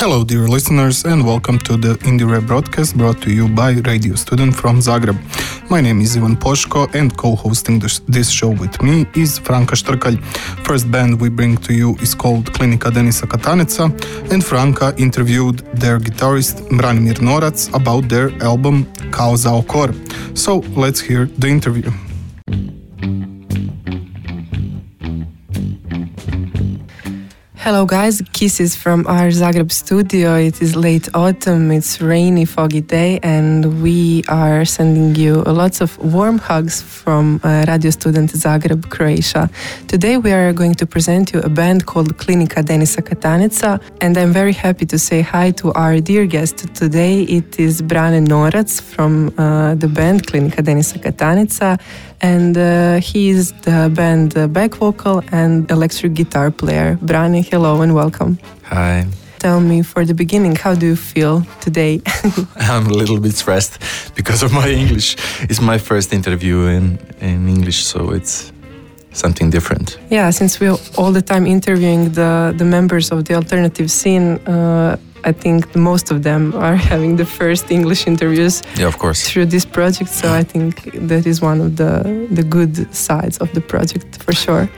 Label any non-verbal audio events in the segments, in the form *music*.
Hello, dear listeners, and welcome to the IndieRE broadcast brought to you by Radio Student from Zagreb. My name is Ivan Poshko, and co-hosting this, this show with me is Franka Štrkalj. First band we bring to you is called Klinika Denisa Kataneca, and Franka interviewed their guitarist Branimir Norac about their album Kao zao kor. So let's hear the interview. Hello, guys. Kisses from our Zagreb studio. It is late autumn. It's rainy, foggy day, and we are sending you a lots of warm hugs from uh, Radio Student Zagreb, Croatia. Today, we are going to present you a band called Klinika Denisa Kataneca, and I'm very happy to say hi to our dear guest today. It is Brane Norac from uh, the band Klinika Denisa Kataneca, and uh, he is the band uh, back vocal and electric guitar player. Brani, hello and welcome. Hi. Tell me for the beginning, how do you feel today? *laughs* I'm a little bit stressed because of my English. It's my first interview in, in English, so it's something different. Yeah, since we're all the time interviewing the, the members of the alternative scene, uh, I think most of them are *laughs* having the first English interviews. Yeah, of course. Through this project, so I think that is one of the the good sides of the project for sure.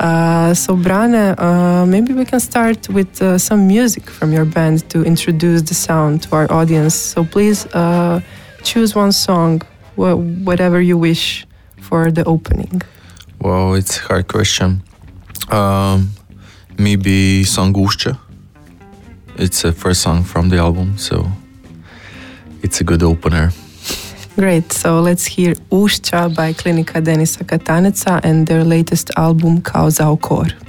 Uh, so Brane, uh, maybe we can start with uh, some music from your band to introduce the sound to our audience. So please uh, choose one song, wh whatever you wish, for the opening. Well, it's a hard question. Um, maybe song Ušća. It's the first song from the album, so it's a good opener. Great, so let's hear Ušća by Klinika Denisa Kataneca and their latest album Kao zao kor.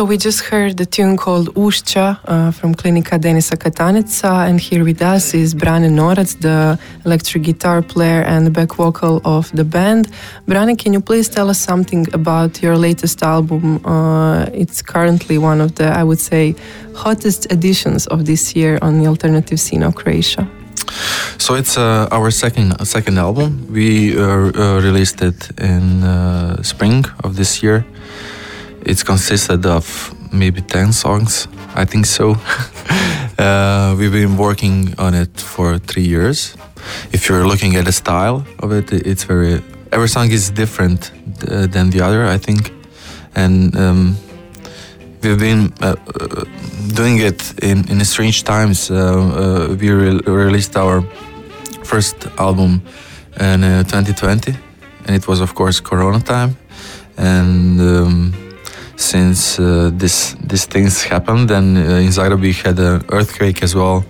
So we just heard the tune called Ušća uh, from Klinika Denisa Kataneca, and here with us is Brane Norac, the electric guitar player and back vocal of the band. Brane, can you please tell us something about your latest album? Uh, it's currently one of the, I would say, hottest editions of this year on the alternative scene of Croatia. So it's uh, our second second album. We uh, uh, released it in uh, spring of this year. It's consisted of maybe ten songs, I think so. *laughs* Uh, we've been working on it for three years. If you're looking at the style of it, it's very every song is different uh, than the other, I think, and. Um, we've been uh, uh, doing it in, in strange times. Uh, uh we re released our first album in 2020, uh, and it was of course Corona time. And um, since uh, this these things happened, and in Zagreb we had an earthquake as well.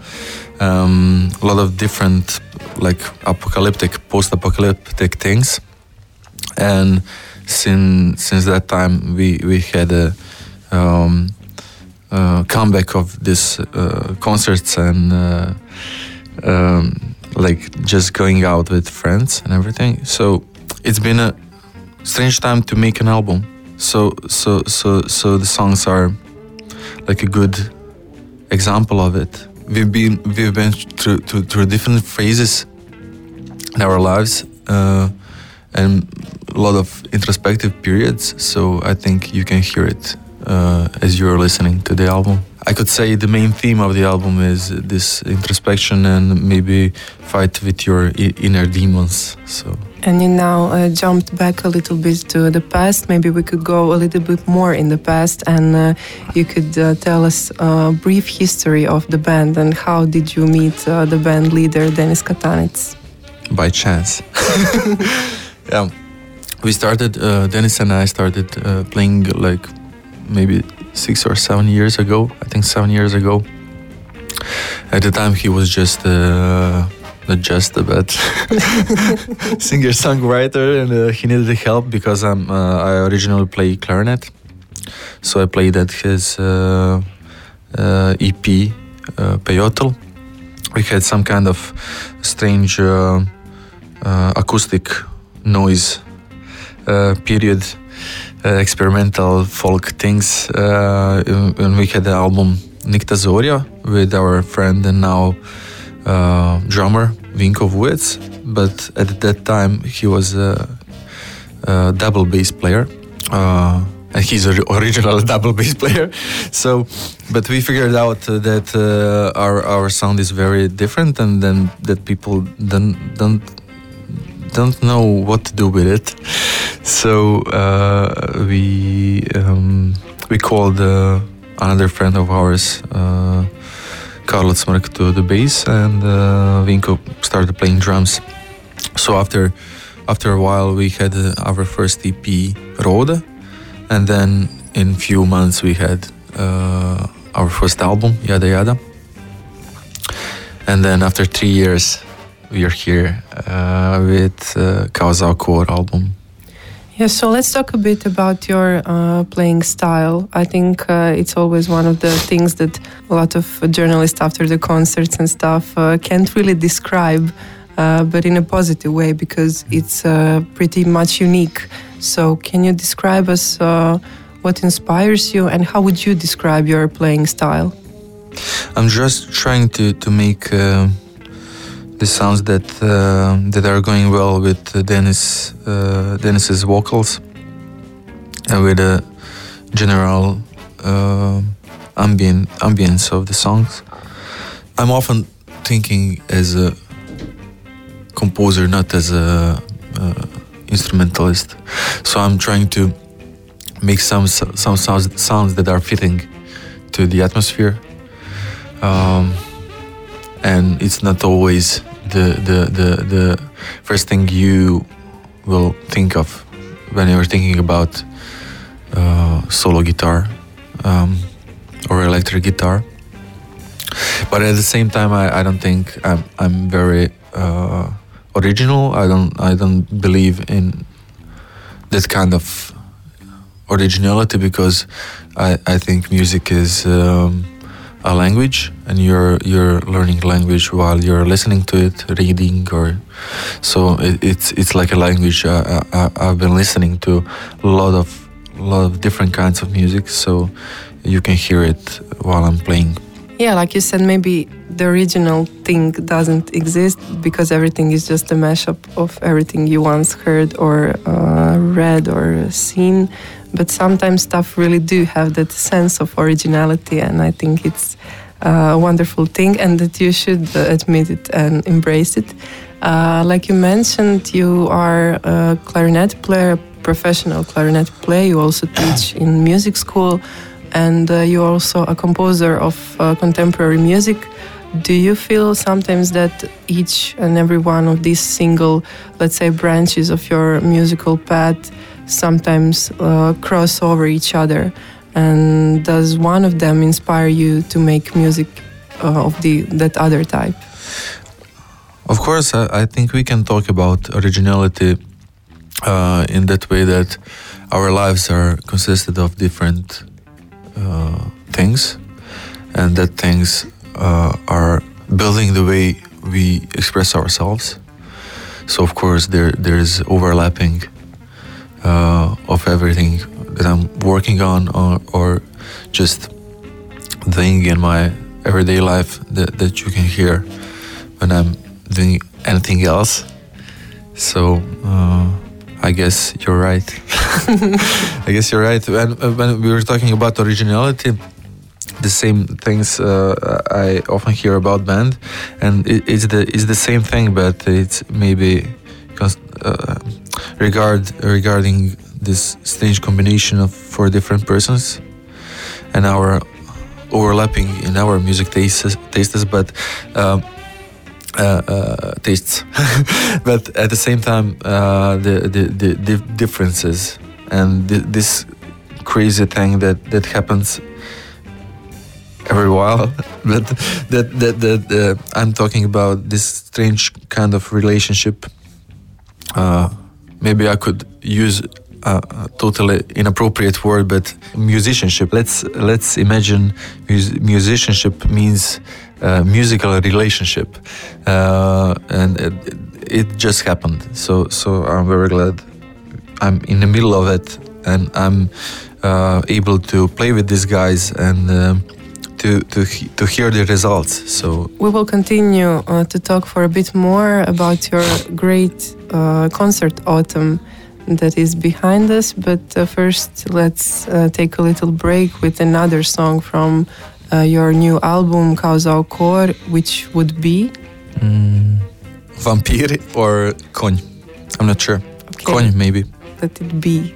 Um, a lot of different like apocalyptic, post-apocalyptic things, and since since that time we we had a um, uh, comeback of these uh, concerts and uh, um, like just going out with friends and everything. So it's been a strange time to make an album. So so so so the songs are like a good example of it. We've been we've been through through, through different phases in our lives. Uh, and a lot of introspective periods, so I think you can hear it uh, as you're listening to the album. I could say the main theme of the album is this introspection and maybe fight with your inner demons. So. And you now uh, jumped back a little bit to the past. Maybe we could go a little bit more in the past, and uh, you could uh, tell us a brief history of the band and how did you meet uh, the band leader Denis Katanec? By chance. *laughs* yeah, we started. Uh, Denis and I started uh, playing like maybe six or seven years ago. I think seven years ago. At the time, he was just uh, not just a bad *laughs* singer songwriter, and uh, he needed help because I'm uh, I originally play clarinet, so I played at his uh, uh, EP uh, Peyotl. We had some kind of strange uh, acoustic noise period uh, experimental folk things. Uh, and we had the album Nikta Zoria with our friend and now uh, drummer Vinko Vuec. But at that time, he was a, a double bass player. Uh, and he's an original *laughs* double bass player. So, but we figured out that uh, our our sound is very different, and then that people don't don't don't know what to do with it. So uh, we um, we called uh, another friend of ours, Karl Smirk, to the bass, and uh, Vinko started playing drums. So after after a while, we had uh, our first EP, Rode, and then in few months we had uh, our first album, Yada Yada. And then after three years, we are here uh, with uh, Kao zao kor album. Yeah, so let's talk a bit about your uh, playing style. I think uh, it's always one of the things that a lot of journalists after the concerts and stuff uh, can't really describe, uh, but in a positive way because it's uh, pretty much unique. So, can you describe us uh, what inspires you and how would you describe your playing style? I'm just trying to to make the sounds that uh, that are going well with Denis uh, Denis's vocals and with the general uh, ambient ambience of the songs. I'm often thinking as a composer, not as a uh, instrumentalist. So I'm trying to make some some sounds sounds that are fitting to the atmosphere. Um, and it's not always the, the, the, the first thing you will think of when you're thinking about uh, solo guitar um, or electric guitar. But at the same time, I, I don't think I'm, I'm very uh, original. I don't I don't believe in that kind of originality because I, I think music is um, a language and you're you're learning language while you're listening to it reading or so it, it's it's like a language I, I, I've been listening to a lot of lot of different kinds of music so you can hear it while I'm playing. Yeah like you said maybe the original thing doesn't exist because everything is just a mashup of everything you once heard or uh, read or seen but sometimes stuff really do have that sense of originality and i think it's a wonderful thing and that you should admit it and embrace it. Uh, like you mentioned you are a clarinet player professional clarinet player. You also teach in music school and uh, you're also a composer of uh, contemporary music. Do you feel sometimes that each and every one of these single let's say branches of your musical path sometimes uh, cross over each other. And does one of them inspire you to make music uh, of the that other type? Of course i, I think we can talk about originality uh, in that way that our lives are consisted of different uh, things. And that things uh, are building the way we express ourselves. So of course there there is overlapping uh, of everything that I'm working on or, or just thing in my everyday life that, that you can hear when I'm doing anything else. So uh, I guess you're right. *laughs* I guess you're right. When, when we were talking about originality, the same things uh, I often hear about band, and it, it's the it's the same thing, but it's maybe uh, regard regarding this strange combination of four different persons and our overlapping in our music tastes, tastes but um, uh, uh, tastes, *laughs* but at the same time uh, the, the, the, the differences and th this crazy thing that that happens every while. *laughs* but that that that uh, I'm talking about this strange kind of relationship uh, maybe I could use a, totally inappropriate word, but musicianship. Let's let's imagine mus musicianship means uh, musical relationship, uh, and it, it, just happened. So so I'm very glad I'm in the middle of it, and I'm uh, able to play with these guys and um, to, to, to hear the results. So we will continue uh, to talk for a bit more about your great uh, concert autumn that is behind us. But uh, first, let's uh, take a little break with another song from uh, your new album Kao zao kor, which would be mm, Vampire or Konj. I'm not sure. Okay. Maybe. Let it be.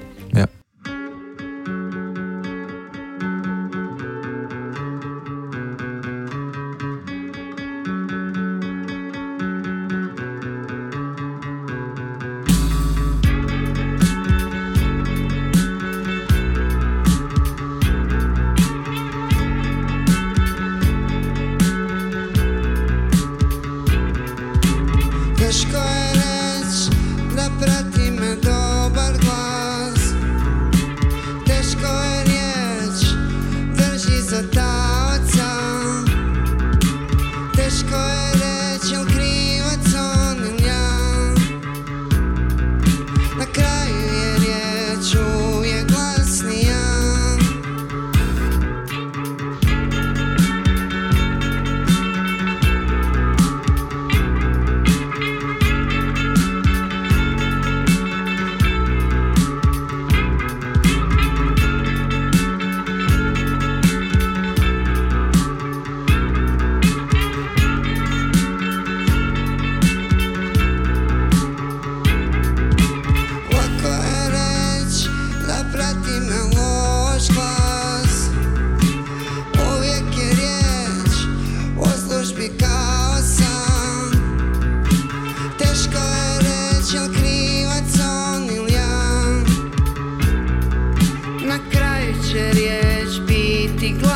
ti.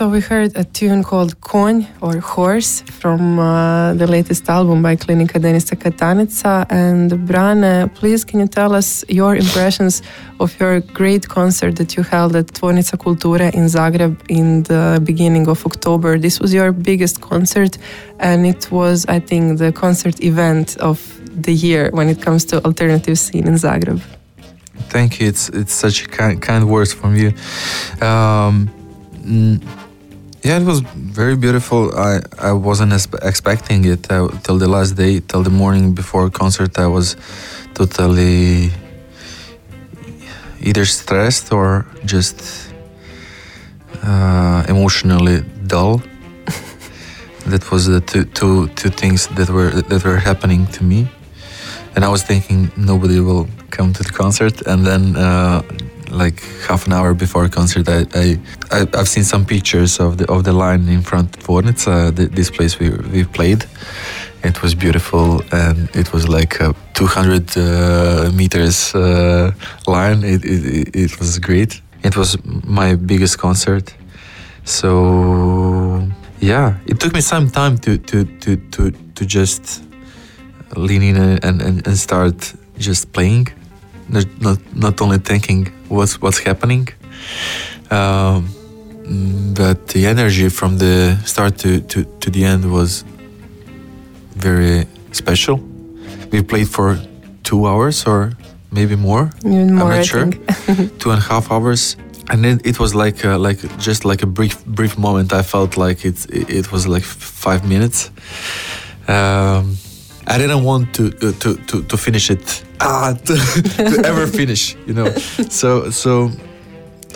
So we heard a tune called Konj or Horse from uh, the latest album by Klinika Denisa Kataneca. And Brane, please can you tell us your impressions of your great concert that you held at Tvornica Kulture in Zagreb in the beginning of October? This was your biggest concert and it was, I think, the concert event of the year when it comes to alternative scene in Zagreb. Thank you. It's it's such kind kind words from you. Um, yeah, it was very beautiful. I I wasn't expecting it uh, till the last day, till the morning before concert. I was totally either stressed or just uh, emotionally dull. *laughs* that was the two, two, two things that were that were happening to me and I was thinking nobody will come to the concert. And then, uh, like half an hour before concert, I, I, I I've seen some pictures of the of the line in front of Tvornica, the, this place we we played. It was beautiful, and it was like a 200 uh, meters uh, line. It, it it was great. It was my biggest concert. So yeah, it took me some time to to to to, to just lean in and, and, and start just playing, not not, not only thinking what's what's happening, um, but the energy from the start to, to, to the end was very special. We played for two hours or maybe more. Even more, I'm not I sure. *laughs* two and a half hours. And it, it was like uh, like just like a brief brief moment. I felt like it it was like five minutes. Um, I didn't want to uh, to to, to finish it ah, *laughs* *laughs* to, to ever finish, you know. So so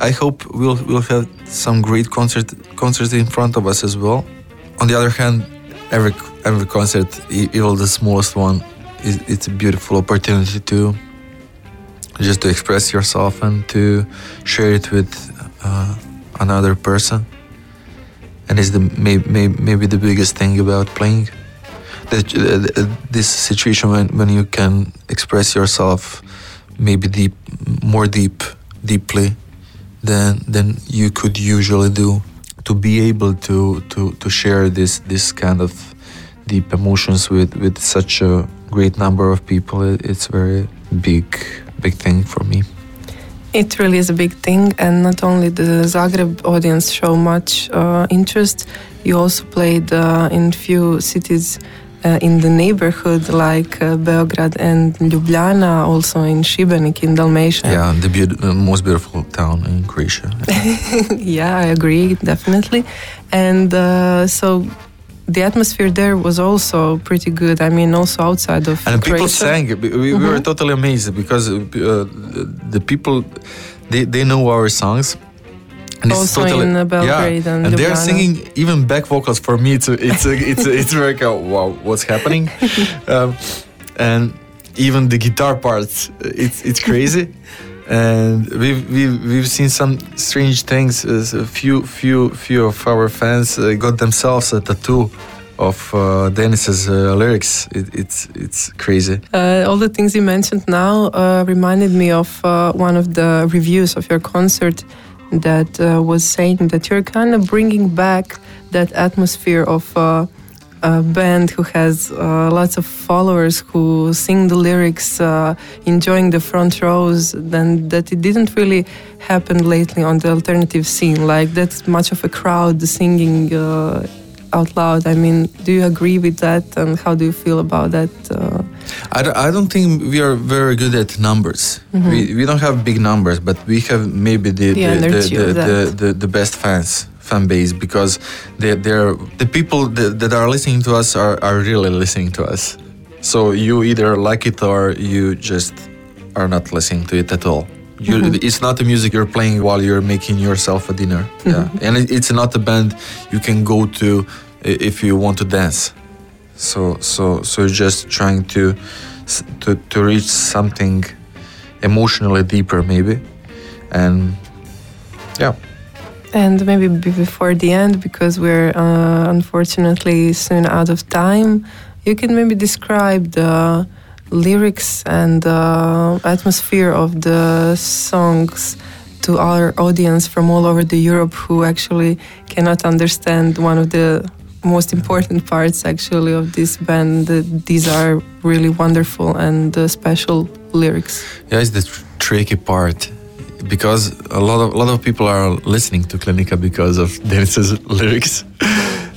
I hope we'll we'll have some great concert concerts in front of us as well. On the other hand, every every concert, even the smallest one, is it's a beautiful opportunity to just to express yourself and to share it with uh, another person. And it's the may, may, maybe the biggest thing about playing that this situation when, when you can express yourself maybe deep more deep deeply than than you could usually do. To be able to to to share this this kind of deep emotions with with such a great number of people it, it's very big big thing for me. It really is a big thing, and not only the Zagreb audience show much uh, interest, you also played uh, in few cities uh, in the neighborhood like uh, Beograd and Ljubljana, also in Šibenik in Dalmatia. yeah the uh, most beautiful town in croatia *laughs* yeah, I agree, definitely. And uh, so the atmosphere there was also pretty good. I mean, also outside of and people sang we, we were totally amazed because uh, the people they, they know our songs and Also in, uh, Belgrade and and they're singing even back vocals for me. It's it's it's it's like a, wow, what's happening? *laughs* um, and even the guitar parts, it's it's crazy. and we've, we've we've seen some strange things. Uh, A few few few of our fans uh, got themselves a tattoo of uh, Denis's uh, lyrics. It, it's it's crazy. Uh, all the things you mentioned now uh, reminded me of uh, one of the reviews of your concert that uh, was saying that you're kind of bringing back that atmosphere of uh, a band who has uh, lots of followers who sing the lyrics, uh, enjoying the front rows. Then that it didn't really happen lately on the alternative scene, like that much of a crowd singing. Uh, out loud. I mean, do you agree with that, and how do you feel about that? I don't, I don't think we are very good at numbers. We, we don't have big numbers, but we have maybe the The the, the, the, the, the best fans fan base because they they're the people that, that are listening to us are, are really listening to us. So you either like it or you just are not listening to it at all. You, It's not the music you're playing while you're making yourself a dinner. Yeah, and it, it's not a band you can go to if you want to dance. So so so just trying to to to reach something emotionally deeper maybe, and yeah. And maybe before the end, because we're uh, unfortunately soon out of time, you can maybe describe the lyrics and the atmosphere of the songs to our audience from all over the Europe who actually cannot understand one of the most important parts actually of this band. These are really wonderful and uh, special lyrics. Yeah, it's the tr- tricky part because a lot of a lot of people are listening to Klinika because of *laughs* Denis's lyrics,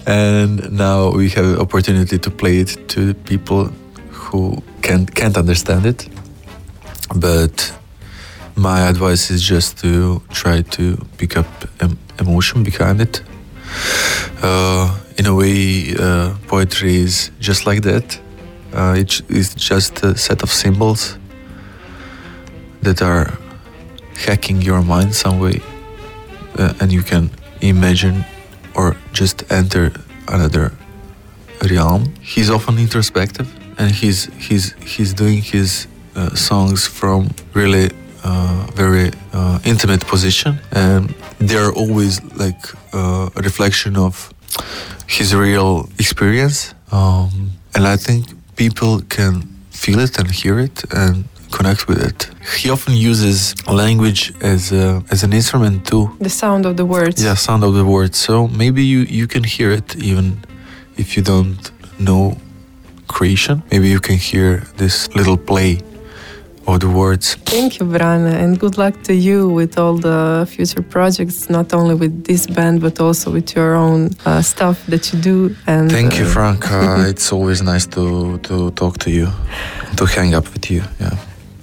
and now we have opportunity to play it to people who can't can't understand it. But my advice is just to try to pick up em- emotion behind it. Uh, in a way, uh, poetry is just like that. Uh, it's, it's just a set of symbols that are hacking your mind some way and you can imagine or just enter another realm he's often introspective and he's he's he's doing his uh, songs from really uh, very uh, intimate position and they're always like uh, a reflection of his real experience um, and i think people can feel it and hear it and connect with it. He often uses language as a, as an instrument too. The sound of the words. yeah sound of the words. So maybe you you can hear it even if you don't know Croatian. Maybe you can hear this little play of the words Thank you, Brane, and good luck to you with all the future projects, not only with this band, but also with your own uh, stuff that you do. And thank you uh, frank *laughs* uh, it's always nice to to talk to you to hang up with you yeah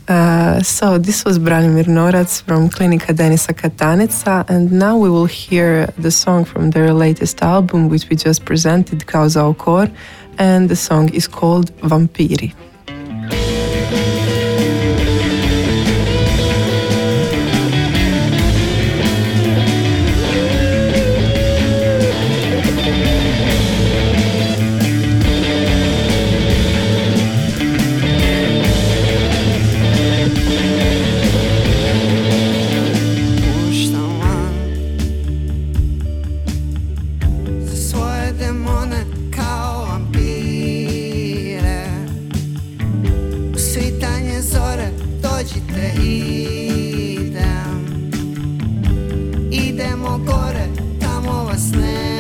Uh, so this was Branimir Norac from Klinika Denisa Kataneca, and now we will hear the song from their latest album, which we just presented, Kao zao kor, and the song is called Vampiri. a snare.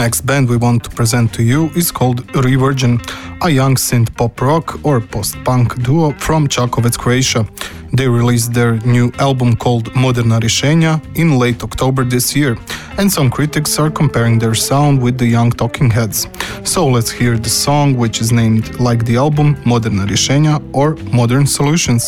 Next band we want to present to you is called Revirgin, a young synth pop rock or post punk duo from Čakovec, Croatia. They released their new album called Moderna Rješenja in late October this year, and some critics are comparing their sound with the young Talking Heads. So let's hear the song, which is named like the album Moderna Rješenja or Modern Solutions.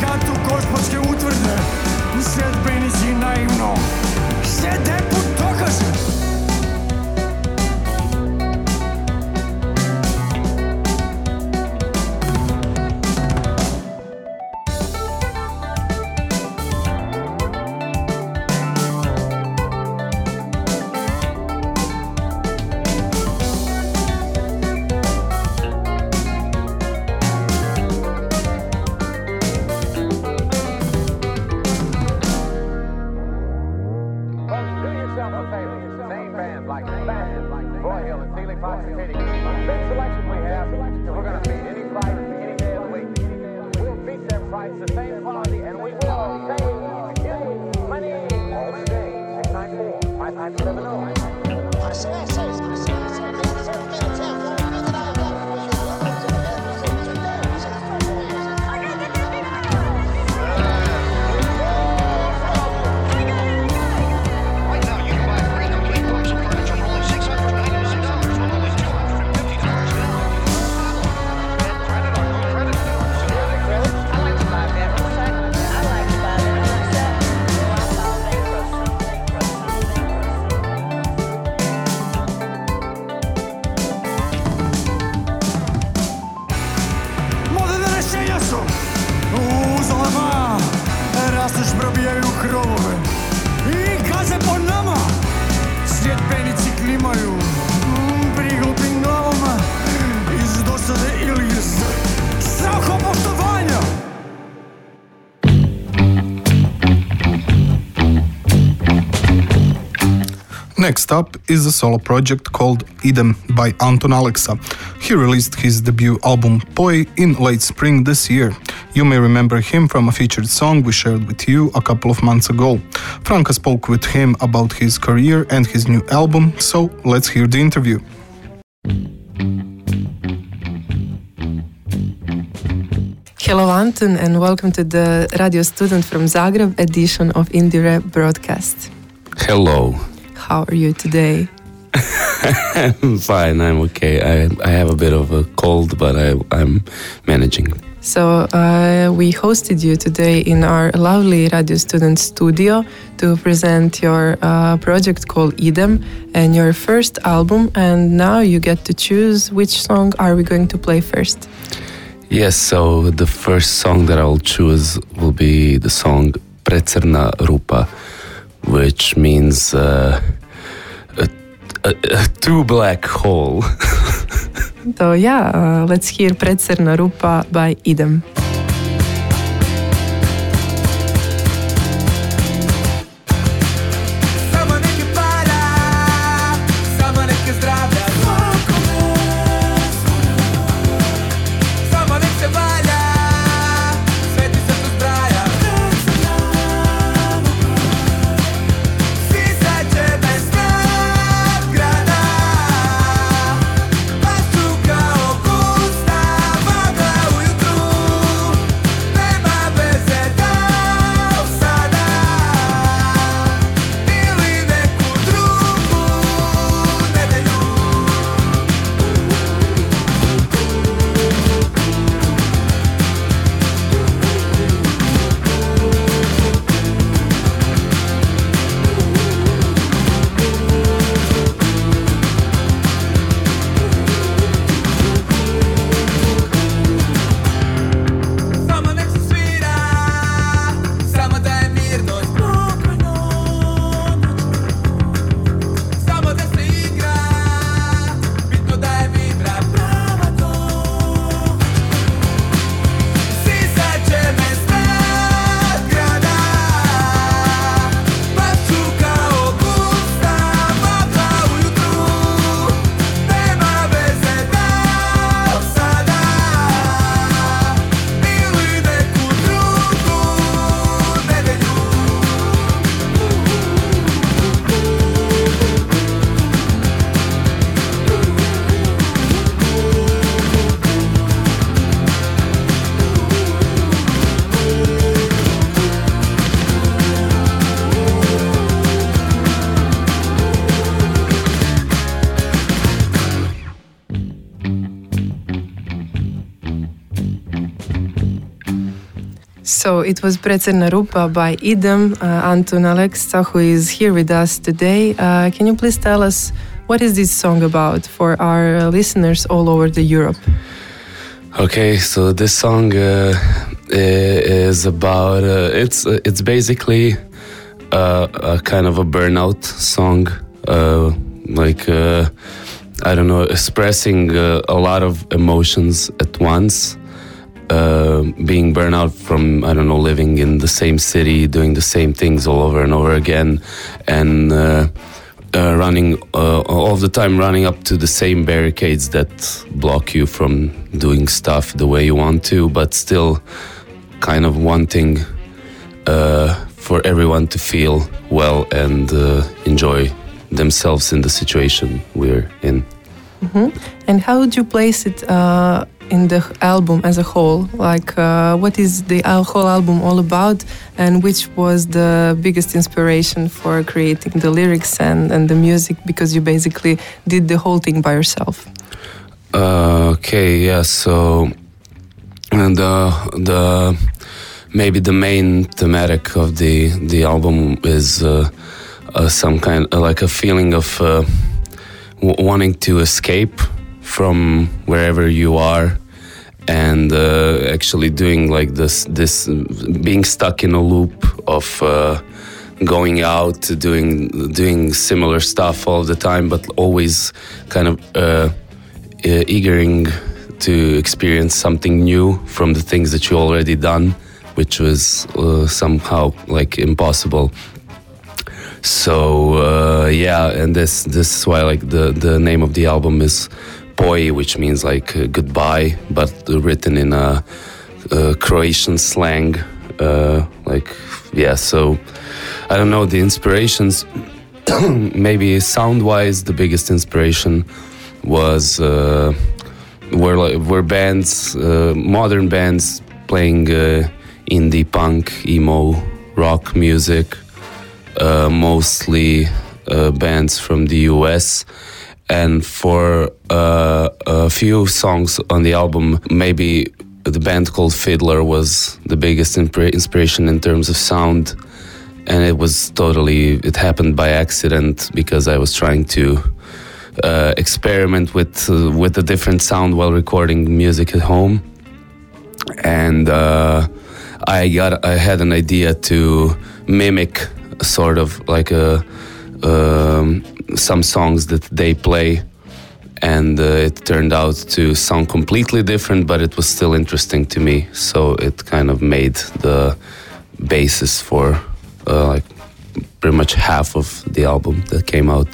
Katu gospodske utvrde. Sjedbenici naivno Sjede putokaze Next up is a solo project called Idem by Antun Aleksa. He released his debut album Poi in late spring this year. You may remember him from a featured song we shared with you a couple of months ago. Franka spoke with him about his career and his new album, so let's hear the interview. Hello, Anton, and welcome to the radio student from Zagreb edition of IndieRE broadcast. Hello. How are you today? *laughs* I'm fine. I'm okay. I I have a bit of a cold, but I I'm managing. So, uh, we hosted you today in our lovely radio student studio to present your uh, project called Idem and your first album. And now you get to choose which song are we going to play first. Yes. So the first song that I'll choose will be the song Prečrna Rupa, which means uh, to black hole. to ja, eh, let's hear Predsrna rupa by Idem. So it was Prečrna Rupa by Idem, uh, Antun Aleksa, who is here with us today. Uh, can you please tell us what is this song about for our uh, listeners all over the Europe? Okay, so this song uh, is about uh, it's uh, it's basically uh, a kind of a burnout song, uh, like I don't know, expressing a lot of emotions at once. Uh, being burnout from I don't know living in the same city, doing the same things all over and over again, and uh, uh, running uh, all the time, running up to the same barricades that block you from doing stuff the way you want to, but still kind of wanting uh, for everyone to feel well and enjoy themselves in the situation we're in. And how would you place it in the album as a whole? Like, uh, what is the whole album all about, and which was the biggest inspiration for creating the lyrics and, and the music? Because you basically did the whole thing by yourself. Uh, okay, yeah. So, and the the maybe the main thematic of the the album is uh, uh, some kind like a feeling of uh, wanting to escape from wherever you are and uh, actually doing like this this being stuck in a loop of uh, going out doing doing similar stuff all the time but always kind of uh, eagering to experience something new from the things that you already done which was uh, somehow like impossible. So uh, yeah and this this is why like the the name of the album is Poi, which means like uh, goodbye but written in a, uh croatian slang uh, like yeah so i don't know the inspirations *clears throat* maybe sound wise the biggest inspiration was uh, were like were bands uh, modern bands playing uh, indie punk emo rock music uh, mostly bands from the US. And for uh, a few songs on the album, maybe the band called Fiddler was the biggest inspira- inspiration in terms of sound. And it was totally, it happened by accident because I was trying to uh, experiment with, uh, with a different sound while recording music at home. And uh, I got, I had an idea to mimic sort of like a um, some songs that they play, and uh, it turned out to sound completely different, but it was still interesting to me. So it kind of made the basis for uh, like pretty much half of the album that came out.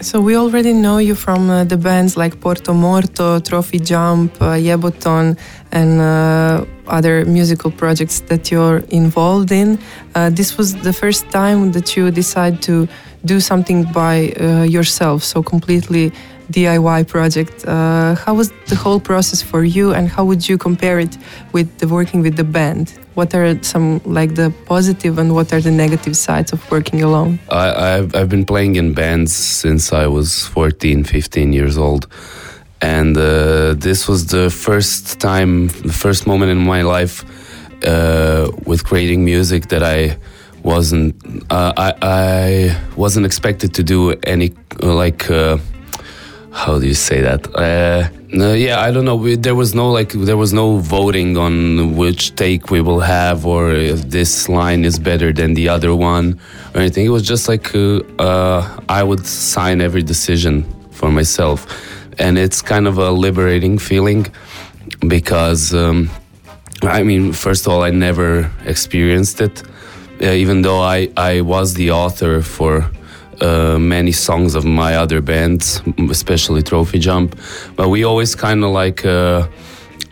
So we already know you from uh, the bands like Porto Morto, Trophy Jump, uh, Yeboton, and uh, other musical projects that you're involved in. Uh, this was the first time that you decide to do something by uh, yourself, so completely DIY project. Uh, how was the whole process for you, and how would you compare it with the working with the band? What are some like the positive and what are the negative sides of working alone? I, I've, I've been playing in bands since I was 14, 15 years old. And uh, this was the first time, the first moment in my life uh, with creating music that I wasn't, uh, I, I wasn't expected to do any, like, uh, how do you say that? Uh, no, yeah, I don't know. We, there was no like, there was no voting on which take we will have, or if this line is better than the other one, or anything. It was just like uh, uh, I would sign every decision for myself, and it's kind of a liberating feeling because, um, I mean, first of all, I never experienced it, even though I I was the author for uh, many songs of my other bands, especially Trophy Jump. But we always kind of like uh,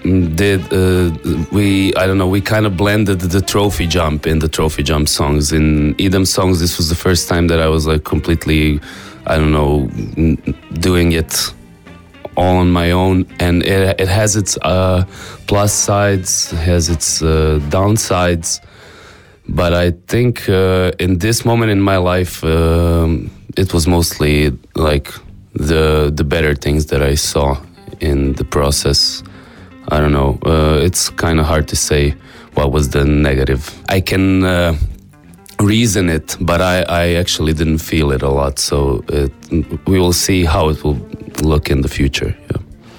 did uh, we I don't know we kind of blended the Trophy Jump in the Trophy Jump songs. In Idem songs, this was the first time that I was like completely I don't know doing it all on my own, and it, it has its uh, plus sides, has its uh, downsides but I think uh, in this moment in my life, um, it was mostly like the the better things that I saw in the process. I don't know. Uh, it's kind of hard to say what was the negative. I can uh, reason it, but I, I actually didn't feel it a lot. So it, we will see how it will look in the future.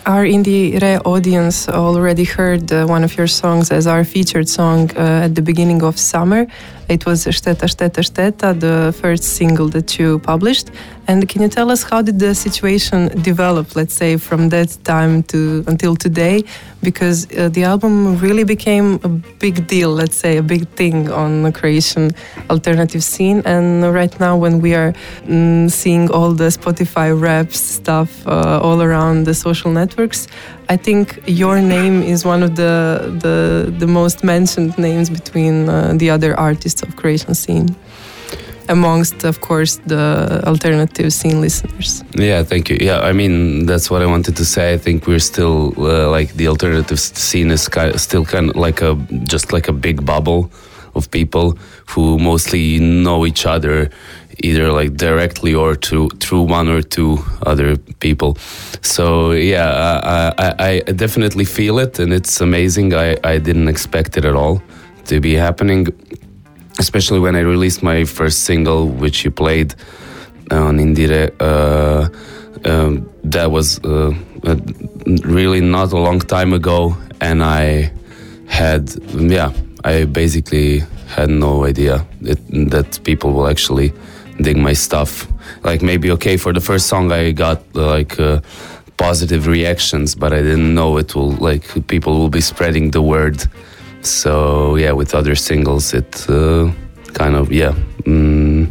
Our IndieRE audience already heard uh, one of your songs as our featured song uh, at the beginning of summer. It was Šteta, Šteta, Šteta, the first single that you published. And can you tell us how did the situation develop, let's say, from that time to until today? Because uh, the album really became a big deal, let's say, a big thing on the Croatian alternative scene. And right now, when we are mm, seeing all the Spotify raps stuff uh, all around the social networks, I think your name is one of the the, the most mentioned names between uh, the other artists of Croatian scene, amongst, of course, the alternative scene listeners. Yeah, thank you. Yeah, I mean that's what I wanted to say. I think we're still uh, like the alternative scene is ki still kind of like a just like a big bubble of people who mostly know each other either like directly or through through one or two other people. So yeah, I, I, I definitely feel it, and it's amazing. I, I didn't expect it at all to be happening, especially when I released my first single, which you played on IndieRE. Uh, um, that was uh, uh, really not a long time ago, and I had yeah, I basically had no idea that people will actually dig my stuff. Like maybe okay for the first song I got uh, like uh, positive reactions, but I didn't know it will like people will be spreading the word. So yeah, with other singles, it uh, kind of yeah mm,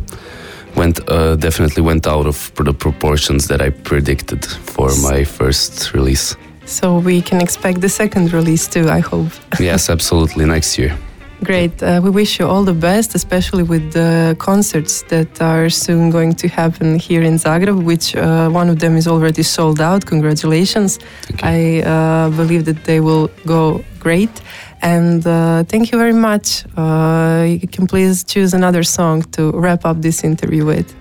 went uh, definitely went out of the proportions that I predicted for my first release. So we can expect the second release too, I hope. yes, *laughs* absolutely next year. Great. Uh, we wish you all the best, especially with the concerts that are soon going to happen here in Zagreb, which uh, one of them is already sold out. Congratulations. I uh, believe that they will go great. And uh, thank you very much. Uh, you can please choose another song to wrap up this interview with.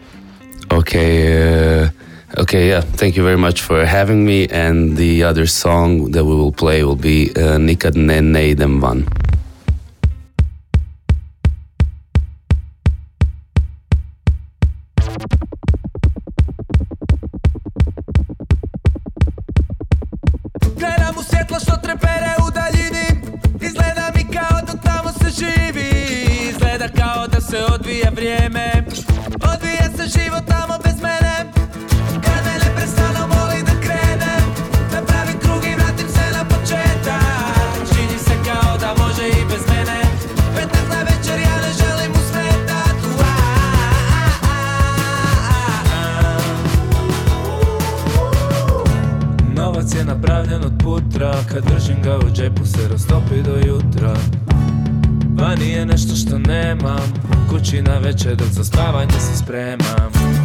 Okay. Uh, okay. Yeah. Thank you very much for having me. And the other song that we will play will be uh, Nikad ne ne idem van. vrijeme. Odvija se život tamo bez mene. Kad me neprestano moli da krenem Napravim krug i vratim se na početak. Čini se kao da može i bez mene. Petak na večer ja ne želim usmetat. Novac je napravljen od putra Kad držim ga u džepu se rastopi do jutra. Vani je nešto što nemam. Kući na večer dok za spavanje se spremam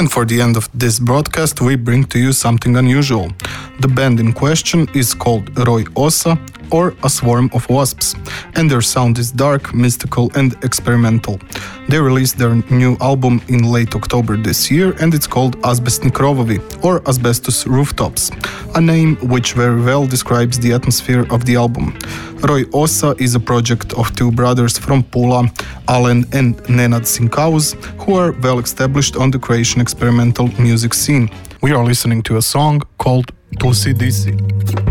And for the end of this broadcast, we bring to you something unusual. The band in question is called Roj Osa or A Swarm of Wasps, and their sound is dark, mystical, and experimental. They released their new album in late October this year, and it's called Azbestni Krovovi or Asbestos Rooftops, a name which very well describes the atmosphere of the album. Roj Osa is a project of two brothers from Pula, Alan and Nenad Sinkauz, who are well established on the Croatian experimental music scene. We are listening to a song called Tusi Disi.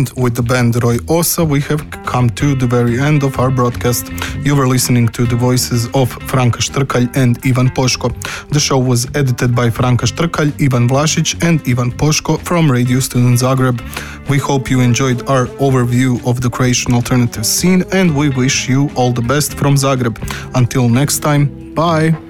And with the band Roj Osa, we have come to the very end of our broadcast. You were listening to the voices of Franka Štrkalj and Ivan Poško. The show was edited by Franka Štrkalj, Ivan Vlašić, and Ivan Poško from Radio Student Zagreb. We hope you enjoyed our overview of the Croatian alternative scene, and we wish you all the best from Zagreb. Until next time, bye.